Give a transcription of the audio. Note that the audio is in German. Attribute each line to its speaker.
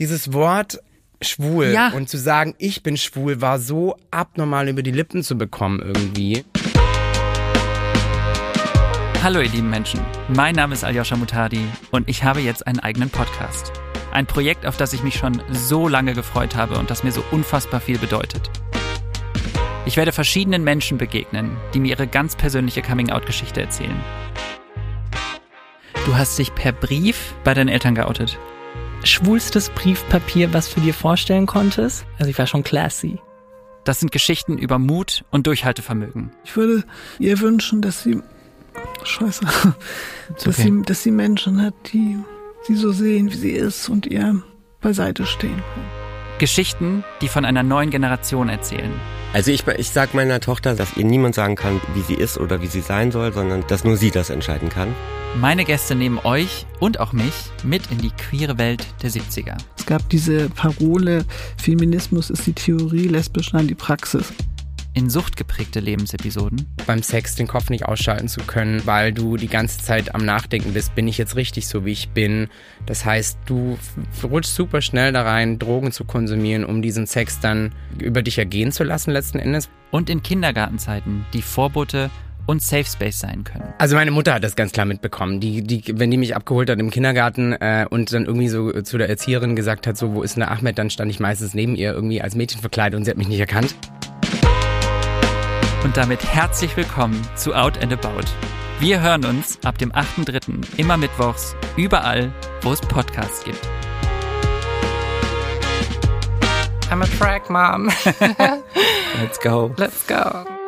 Speaker 1: dieses Wort schwul
Speaker 2: Ja.
Speaker 1: und zu sagen, ich bin schwul, war so abnormal über die Lippen zu bekommen irgendwie.
Speaker 2: Hallo ihr lieben Menschen, mein Name ist Aljoscha Mutadi und ich habe jetzt einen eigenen Podcast. Ein Projekt, auf das ich mich schon so lange gefreut habe und das mir so unfassbar viel bedeutet. Ich werde verschiedenen Menschen begegnen, die mir ihre ganz persönliche Coming-out-Geschichte erzählen. Du hast dich per Brief bei deinen Eltern geoutet.
Speaker 3: Schwulstes Briefpapier, was du dir vorstellen konntest. Also ich war schon classy.
Speaker 2: Das sind Geschichten über Mut und Durchhaltevermögen.
Speaker 4: Ich würde ihr wünschen, dass sie, scheiße, dass,
Speaker 2: okay.
Speaker 4: sie, dass sie Menschen hat, die sie so sehen, wie sie ist und ihr beiseite stehen.
Speaker 2: Geschichten, die von einer neuen Generation erzählen.
Speaker 5: Also ich, ich sag meiner Tochter, dass ihr niemand sagen kann, wie sie ist oder wie sie sein soll, sondern dass nur sie das entscheiden kann.
Speaker 2: Meine Gäste nehmen euch und auch mich mit in die queere Welt der 70er.
Speaker 4: Es gab diese Parole, Feminismus ist die Theorie, lesbisch nein die Praxis.
Speaker 2: In suchtgeprägte Lebensepisoden
Speaker 1: Beim Sex den Kopf nicht ausschalten zu können, weil du die ganze Zeit am Nachdenken bist, bin ich jetzt richtig so, wie ich bin. Das heißt, du rutschst super schnell da rein, Drogen zu konsumieren, um diesen Sex dann über dich ergehen zu lassen letzten Endes.
Speaker 2: und in Kindergartenzeiten, die Vorbote und Safe Space sein können.
Speaker 1: Also meine Mutter hat das ganz klar mitbekommen. Die, die, wenn die mich abgeholt hat im Kindergarten äh, und dann irgendwie so zu der Erzieherin gesagt hat, so wo ist denn der Ahmed, dann stand ich meistens neben ihr irgendwie als Mädchen verkleidet und sie hat mich nicht erkannt.
Speaker 2: Und damit herzlich willkommen zu Out and About. Wir hören uns ab dem 8.3. immer mittwochs überall, wo es Podcasts gibt.
Speaker 1: I'm a track mom.
Speaker 5: Let's go.
Speaker 1: Let's go.